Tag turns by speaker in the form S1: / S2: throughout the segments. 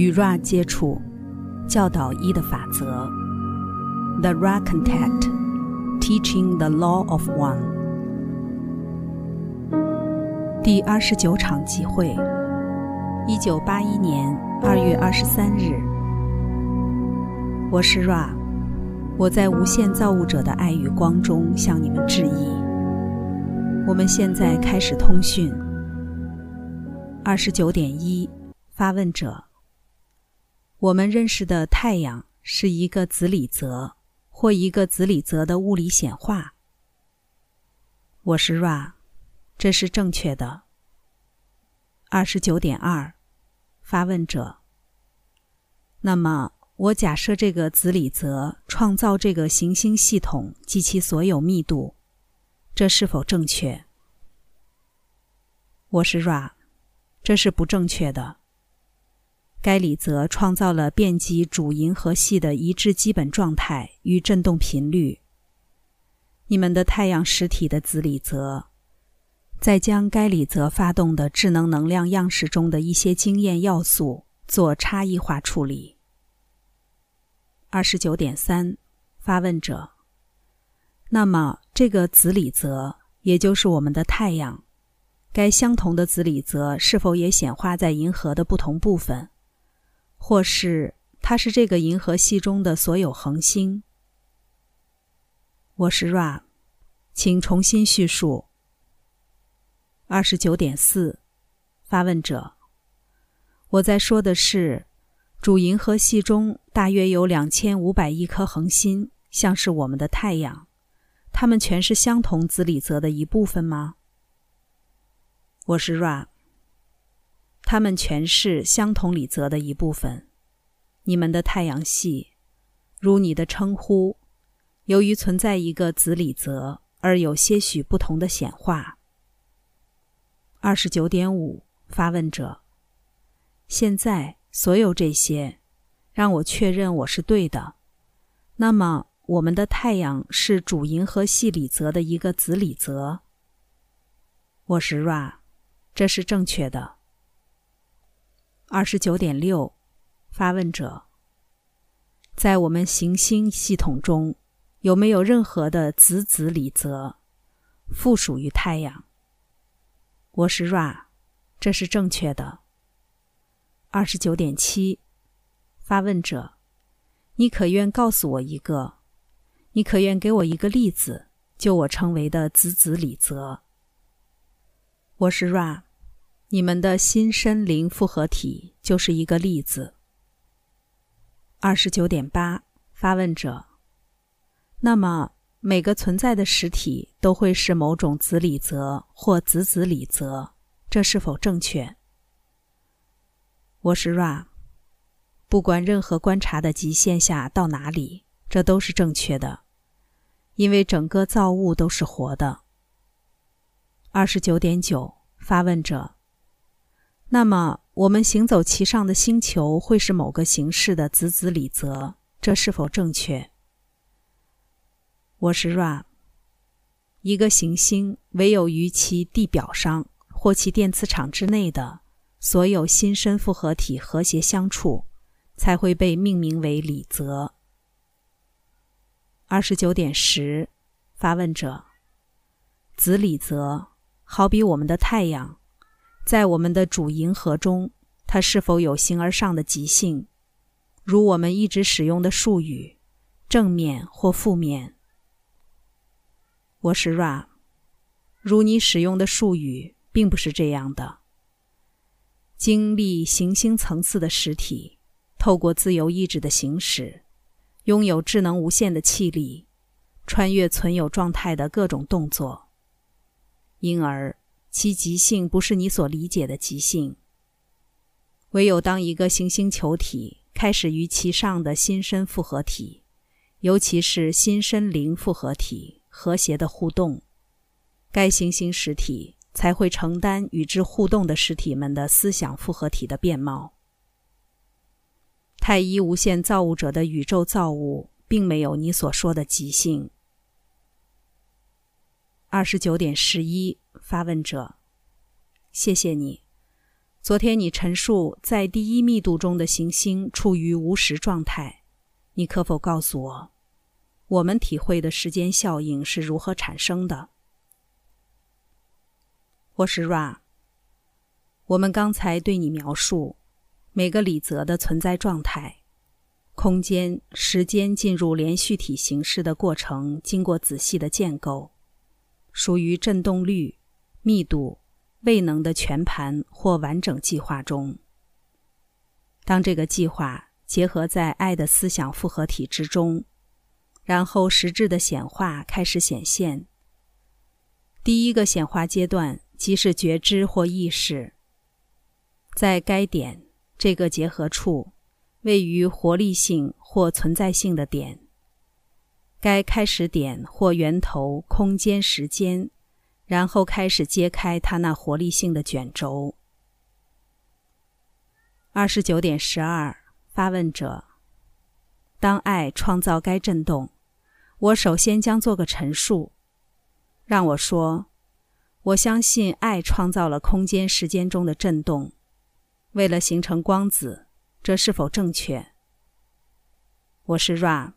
S1: 与 Ra 接触，教导一的法则。The Ra Contact, Teaching the Law of One。第二十九场集会，一九八一年二月二十三日。我是 Ra，我在无限造物者的爱与光中向你们致意。我们现在开始通讯。二十九点一，发问者。我们认识的太阳是一个子理则，或一个子理则的物理显化。我是 Ra，这是正确的。二十九点二，发问者。那么，我假设这个子理则创造这个行星系统及其所有密度，这是否正确？我是 Ra，这是不正确的。该理则创造了遍及主银河系的一致基本状态与振动频率。你们的太阳实体的子理则，在将该理则发动的智能能量样式中的一些经验要素做差异化处理。二十九点三，发问者。那么，这个子理则，也就是我们的太阳，该相同的子理则是否也显化在银河的不同部分？或是它是这个银河系中的所有恒星。我是 Ra，请重新叙述。二十九点四，发问者。我在说的是，主银河系中大约有两千五百亿颗恒星，像是我们的太阳，它们全是相同子理则的一部分吗？我是 Ra。它们全是相同理则的一部分。你们的太阳系，如你的称呼，由于存在一个子理则，而有些许不同的显化。二十九点五，发问者。现在所有这些，让我确认我是对的。那么，我们的太阳是主银河系理则的一个子理则。我是 Ra，这是正确的。二十九点六，发问者。在我们行星系统中，有没有任何的子子理则附属于太阳？我是 Ra，这是正确的。二十九点七，发问者。你可愿告诉我一个？你可愿给我一个例子，就我称为的子子理则？我是 Ra。你们的心身灵复合体就是一个例子。二十九点八，发问者。那么，每个存在的实体都会是某种子理则或子子理则，这是否正确？我是 Ra。不管任何观察的极限下到哪里，这都是正确的，因为整个造物都是活的。二十九点九，发问者。那么，我们行走其上的星球会是某个形式的子子理则，这是否正确？我是 Ra。一个行星唯有与其地表上或其电磁场之内的所有新生复合体和谐相处，才会被命名为理则。二十九点十，发问者。子理则好比我们的太阳。在我们的主银河中，它是否有形而上的极性，如我们一直使用的术语，正面或负面？我是 Ra，如你使用的术语并不是这样的。经历行星层次的实体，透过自由意志的行使，拥有智能无限的气力，穿越存有状态的各种动作，因而。其极性不是你所理解的极性。唯有当一个行星球体开始与其上的新生复合体，尤其是新生灵复合体和谐的互动，该行星实体才会承担与之互动的实体们的思想复合体的面貌。太一无限造物者的宇宙造物并没有你所说的极性。二十九点十一。发问者，谢谢你。昨天你陈述在第一密度中的行星处于无时状态，你可否告诉我，我们体会的时间效应是如何产生的？我是 Ra。我们刚才对你描述每个理则的存在状态，空间、时间进入连续体形式的过程，经过仔细的建构，属于振动率、密度。未能的全盘或完整计划中，当这个计划结合在爱的思想复合体之中，然后实质的显化开始显现。第一个显化阶段即是觉知或意识，在该点这个结合处，位于活力性或存在性的点，该开始点或源头空间时间。然后开始揭开它那活力性的卷轴。二十九点十二，发问者：当爱创造该震动，我首先将做个陈述。让我说，我相信爱创造了空间时间中的震动，为了形成光子，这是否正确？我是 Ra，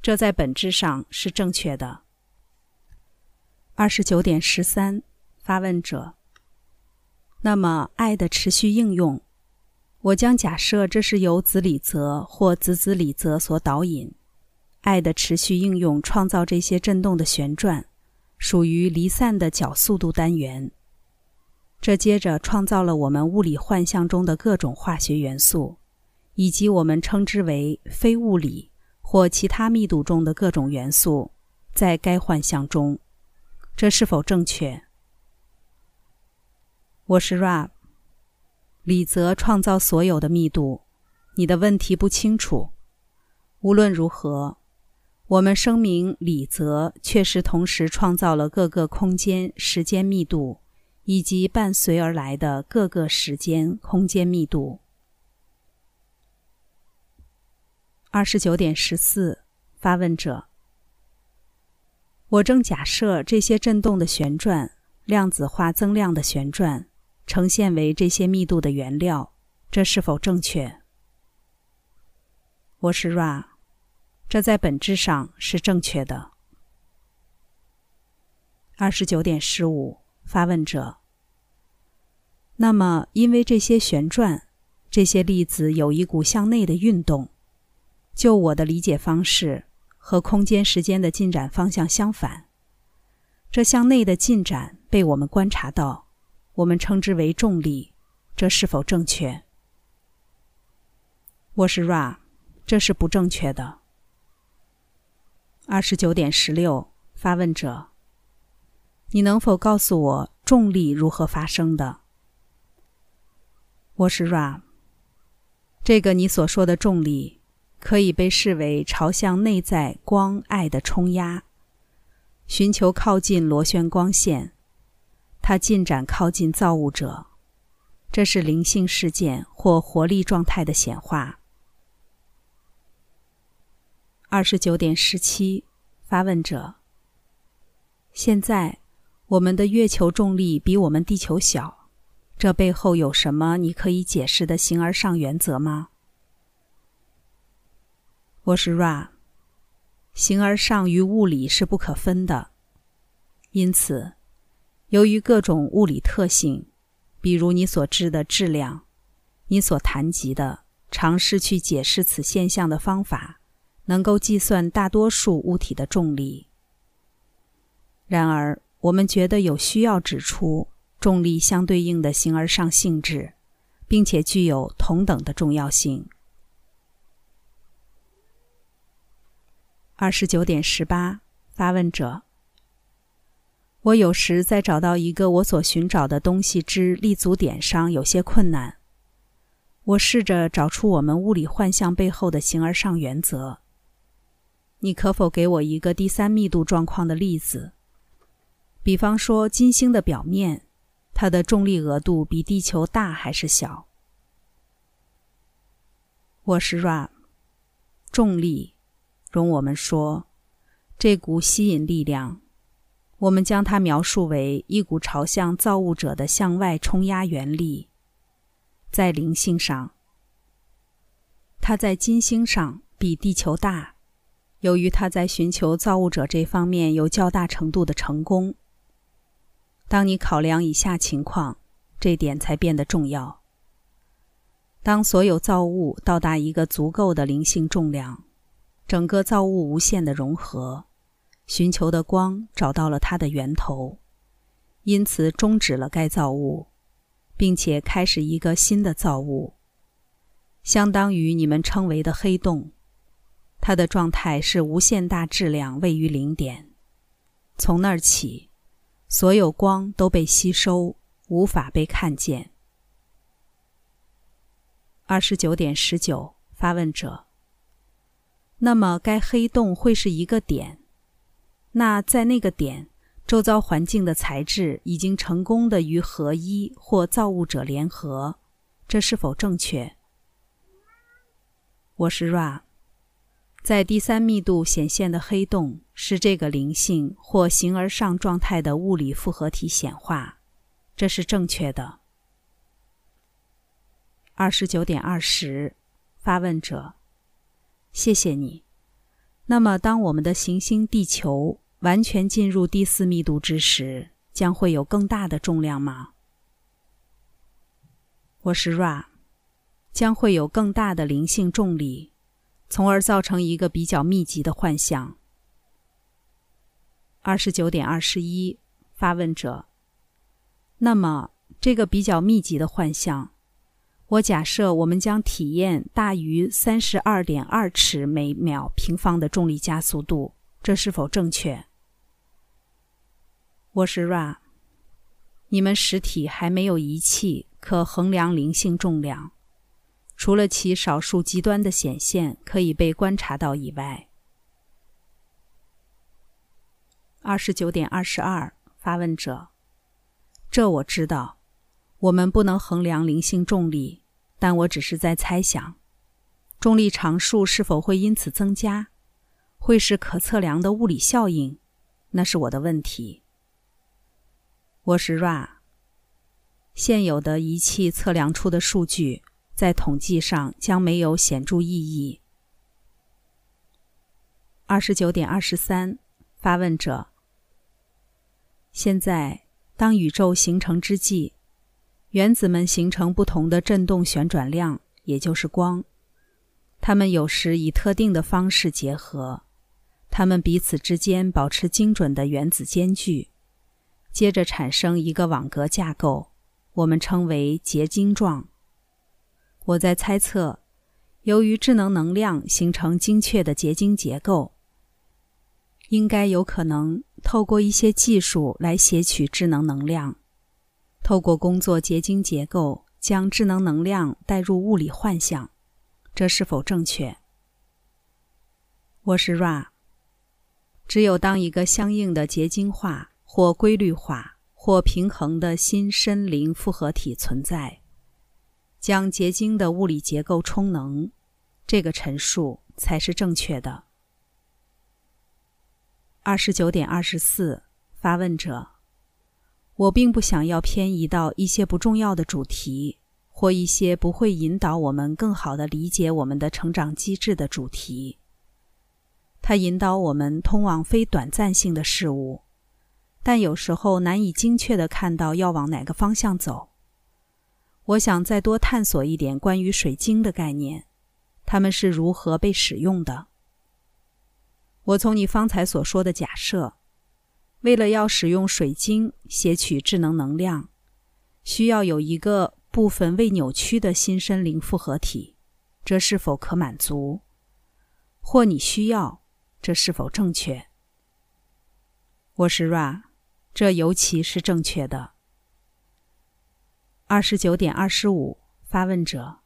S1: 这在本质上是正确的。二十九点十三，发问者。那么，爱的持续应用，我将假设这是由子理则或子子理则所导引。爱的持续应用创造这些振动的旋转，属于离散的角速度单元。这接着创造了我们物理幻象中的各种化学元素，以及我们称之为非物理或其他密度中的各种元素，在该幻象中。这是否正确？我是 Rab。李泽创造所有的密度。你的问题不清楚。无论如何，我们声明李泽确实同时创造了各个空间、时间密度，以及伴随而来的各个时间、空间密度。二十九点十四，发问者。我正假设这些振动的旋转、量子化增量的旋转，呈现为这些密度的原料，这是否正确？我是 Ra，这在本质上是正确的。二十九点十五，发问者。那么，因为这些旋转，这些粒子有一股向内的运动，就我的理解方式。和空间时间的进展方向相反，这向内的进展被我们观察到，我们称之为重力，这是否正确？我是 Ra，这是不正确的。二十九点十六，发问者，你能否告诉我重力如何发生的？我是 Ra，这个你所说的重力。可以被视为朝向内在光爱的冲压，寻求靠近螺旋光线，它进展靠近造物者，这是灵性事件或活力状态的显化。二十九点十七，发问者。现在，我们的月球重力比我们地球小，这背后有什么你可以解释的形而上原则吗？我是 Ra，形而上与物理是不可分的，因此，由于各种物理特性，比如你所知的质量，你所谈及的尝试去解释此现象的方法，能够计算大多数物体的重力。然而，我们觉得有需要指出重力相对应的形而上性质，并且具有同等的重要性。二十九点十八，发问者。我有时在找到一个我所寻找的东西之立足点上有些困难。我试着找出我们物理幻象背后的形而上原则。你可否给我一个第三密度状况的例子？比方说，金星的表面，它的重力额度比地球大还是小？我是 Ra，重力。容我们说，这股吸引力量，我们将它描述为一股朝向造物者的向外冲压原力。在灵性上，它在金星上比地球大。由于它在寻求造物者这方面有较大程度的成功，当你考量以下情况，这点才变得重要。当所有造物到达一个足够的灵性重量，整个造物无限的融合，寻求的光找到了它的源头，因此终止了该造物。并且开始一个新的造物，相当于你们称为的黑洞。它的状态是无限大质量位于零点，从那儿起，所有光都被吸收，无法被看见。二十九点十九，发问者。那么该黑洞会是一个点？那在那个点？周遭环境的材质已经成功的与合一或造物者联合，这是否正确？我是 Ra，在第三密度显现的黑洞是这个灵性或形而上状态的物理复合体显化，这是正确的。二十九点二十，发问者，谢谢你。那么，当我们的行星地球？完全进入第四密度之时，将会有更大的重量吗？我是 Ra，将会有更大的灵性重力，从而造成一个比较密集的幻象。二十九点二十一，发问者。那么，这个比较密集的幻象，我假设我们将体验大于三十二点二尺每秒平方的重力加速度，这是否正确？我是 Ra，你们实体还没有仪器可衡量灵性重量，除了其少数极端的显现可以被观察到以外。二十九点二十二，发问者，这我知道，我们不能衡量灵性重力，但我只是在猜想，重力常数是否会因此增加，会是可测量的物理效应，那是我的问题。我是 Ra。现有的仪器测量出的数据，在统计上将没有显著意义。二十九点二十三，发问者。现在，当宇宙形成之际，原子们形成不同的振动旋转量，也就是光。它们有时以特定的方式结合，它们彼此之间保持精准的原子间距。接着产生一个网格架构，我们称为结晶状。我在猜测，由于智能能量形成精确的结晶结构，应该有可能透过一些技术来撷取智能能量，透过工作结晶结构将智能能量带入物理幻象。这是否正确？我是 Ra。只有当一个相应的结晶化。或规律化或平衡的新深灵复合体存在，将结晶的物理结构充能，这个陈述才是正确的。二十九点二十四，发问者，我并不想要偏移到一些不重要的主题，或一些不会引导我们更好的理解我们的成长机制的主题。它引导我们通往非短暂性的事物。但有时候难以精确地看到要往哪个方向走。我想再多探索一点关于水晶的概念，它们是如何被使用的。我从你方才所说的假设，为了要使用水晶撷取智能能量，需要有一个部分未扭曲的新生灵复合体，这是否可满足？或你需要，这是否正确？我是 Ra。这尤其是正确的。二十九点二十五，发问者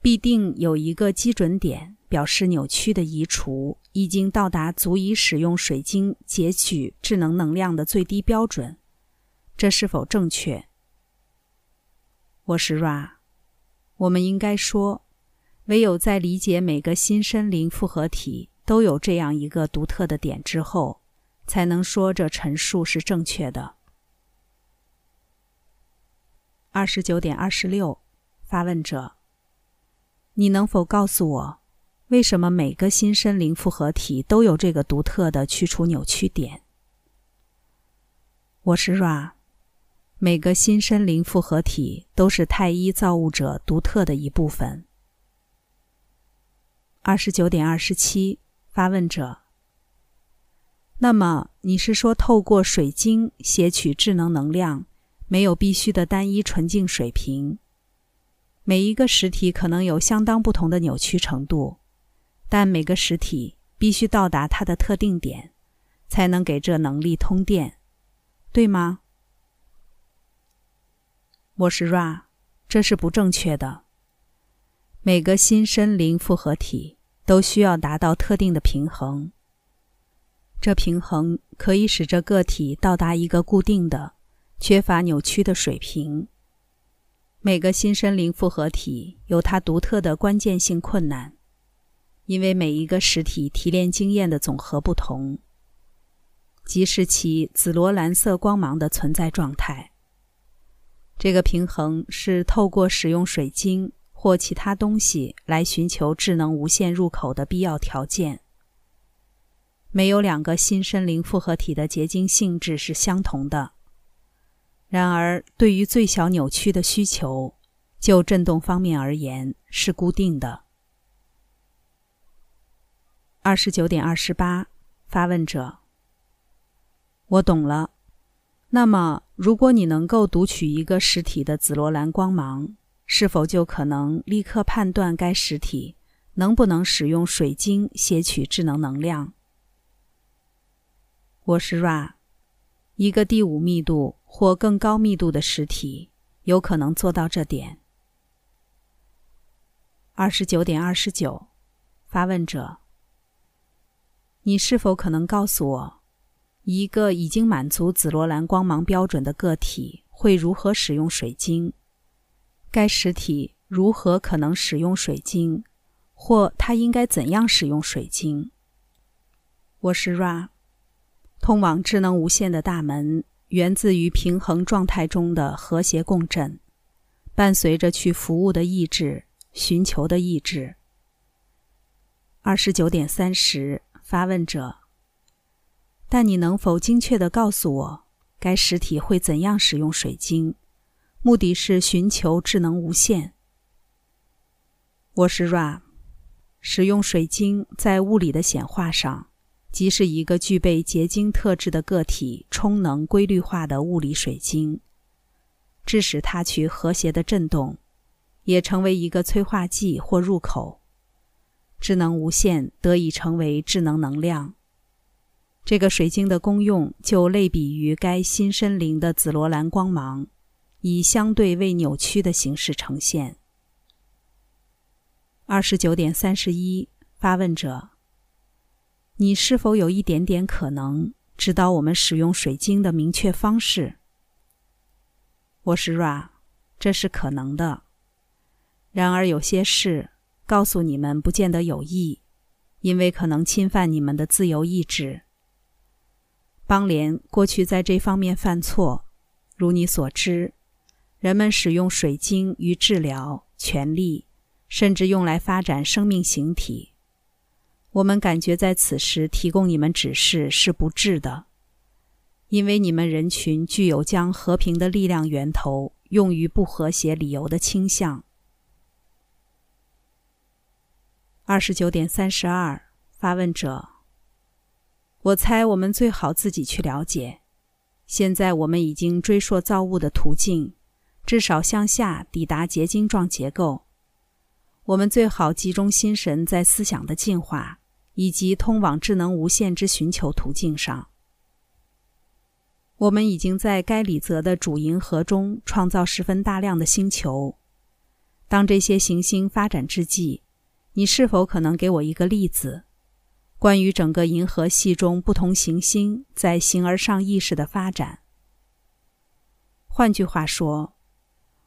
S1: 必定有一个基准点，表示扭曲的移除已经到达足以使用水晶截取智能能量的最低标准。这是否正确？我是 Ra。我们应该说，唯有在理解每个新生灵复合体都有这样一个独特的点之后。才能说这陈述是正确的。二十九点二十六，发问者：你能否告诉我，为什么每个新生灵复合体都有这个独特的去除扭曲点？我是 Ra，每个新生灵复合体都是太一造物者独特的一部分。二十九点二十七，发问者：那么你是说，透过水晶撷取智能能量？没有必须的单一纯净水平。每一个实体可能有相当不同的扭曲程度，但每个实体必须到达它的特定点，才能给这能力通电，对吗？我是 Ra，这是不正确的。每个新生灵复合体都需要达到特定的平衡，这平衡可以使这个体到达一个固定的。缺乏扭曲的水平。每个新生灵复合体有它独特的关键性困难，因为每一个实体提炼经验的总和不同，即是其紫罗兰色光芒的存在状态。这个平衡是透过使用水晶或其他东西来寻求智能无限入口的必要条件。没有两个新生灵复合体的结晶性质是相同的。然而，对于最小扭曲的需求，就振动方面而言是固定的。二十九点二十八，发问者：我懂了。那么，如果你能够读取一个实体的紫罗兰光芒，是否就可能立刻判断该实体能不能使用水晶撷取智能能量？我是 Ra，一个第五密度。或更高密度的实体有可能做到这点。二十九点二十九，发问者：你是否可能告诉我，一个已经满足紫罗兰光芒标准的个体会如何使用水晶？该实体如何可能使用水晶？或它应该怎样使用水晶？我是 Ra，通往智能无限的大门。源自于平衡状态中的和谐共振，伴随着去服务的意志、寻求的意志。二十九点三十，发问者。但你能否精确地告诉我，该实体会怎样使用水晶？目的是寻求智能无限。我是 Ra，使用水晶在物理的显化上。即是一个具备结晶特质的个体充能规律化的物理水晶，致使它去和谐的振动，也成为一个催化剂或入口。智能无限得以成为智能能量。这个水晶的功用就类比于该新生灵的紫罗兰光芒，以相对未扭曲的形式呈现。二十九点三十一，发问者。你是否有一点点可能指导我们使用水晶的明确方式？我是 Ra，这是可能的。然而有些事告诉你们不见得有益，因为可能侵犯你们的自由意志。邦联过去在这方面犯错，如你所知，人们使用水晶与治疗、权力，甚至用来发展生命形体。我们感觉在此时提供你们指示是不智的，因为你们人群具有将和平的力量源头用于不和谐理由的倾向。二十九点三十二，发问者：我猜我们最好自己去了解。现在我们已经追溯造物的途径，至少向下抵达结晶状结构。我们最好集中心神在思想的进化。以及通往智能无限之寻求途径上，我们已经在该里泽的主银河中创造十分大量的星球。当这些行星发展之际，你是否可能给我一个例子，关于整个银河系中不同行星在形而上意识的发展？换句话说，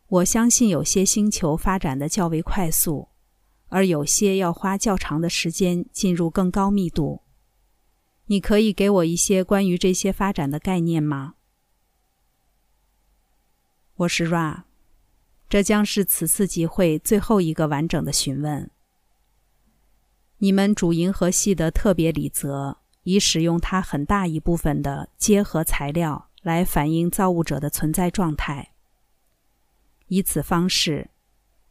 S1: 我相信有些星球发展的较为快速。而有些要花较长的时间进入更高密度。你可以给我一些关于这些发展的概念吗？我是 Ra，这将是此次集会最后一个完整的询问。你们主银河系的特别礼则，以使用它很大一部分的结合材料来反映造物者的存在状态。以此方式，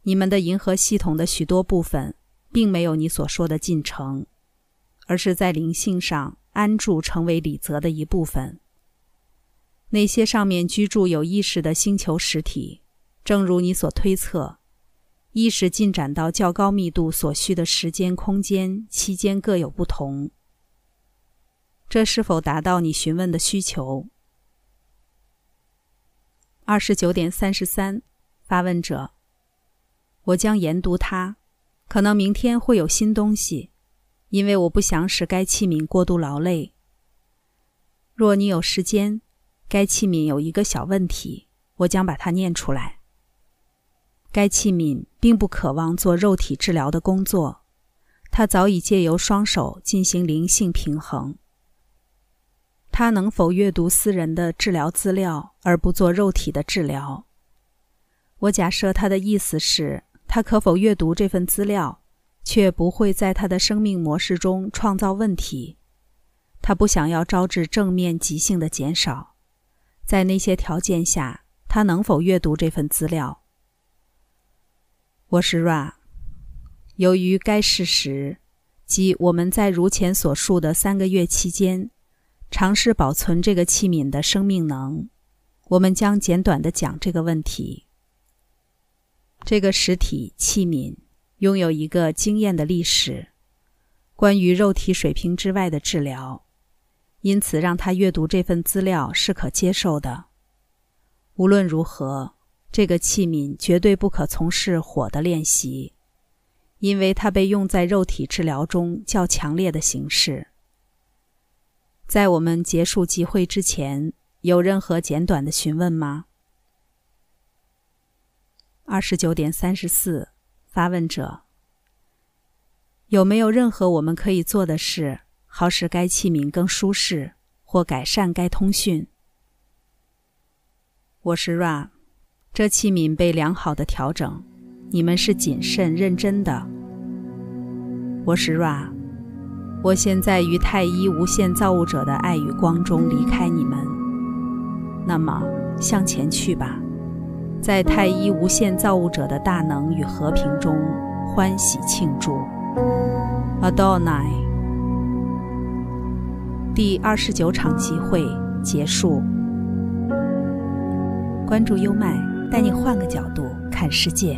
S1: 你们的银河系统的许多部分，并没有你所说的进程，而是在灵性上安住，成为礼则的一部分。那些上面居住有意识的星球实体。正如你所推测，意识进展到较高密度所需的时间、空间期间各有不同。这是否达到你询问的需求？二十九点三十三，发问者：我将研读它，可能明天会有新东西，因为我不想使该器皿过度劳累。若你有时间，该器皿有一个小问题，我将把它念出来。该器皿并不渴望做肉体治疗的工作，它早已借由双手进行灵性平衡。它能否阅读私人的治疗资料而不做肉体的治疗？我假设他的意思是，他可否阅读这份资料，却不会在他的生命模式中创造问题？他不想要招致正面极性的减少。在那些条件下，他能否阅读这份资料？我是 Ra。由于该事实，即我们在如前所述的三个月期间，尝试保存这个器皿的生命能，我们将简短的讲这个问题。这个实体器皿拥有一个惊艳的历史，关于肉体水平之外的治疗，因此让他阅读这份资料是可接受的。无论如何。这个器皿绝对不可从事火的练习，因为它被用在肉体治疗中较强烈的形式。在我们结束集会之前，有任何简短的询问吗？二十九点三十四，发问者：有没有任何我们可以做的事，好使该器皿更舒适，或改善该通讯？我是 Ra。这器皿被良好的调整，你们是谨慎认真的。我是 Ra，我现在于太一无限造物者的爱与光中离开你们。那么向前去吧，在太一无限造物者的大能与和平中欢喜庆祝。Adonai，第二十九场集会结束。关注优麦。带你换个角度看世界。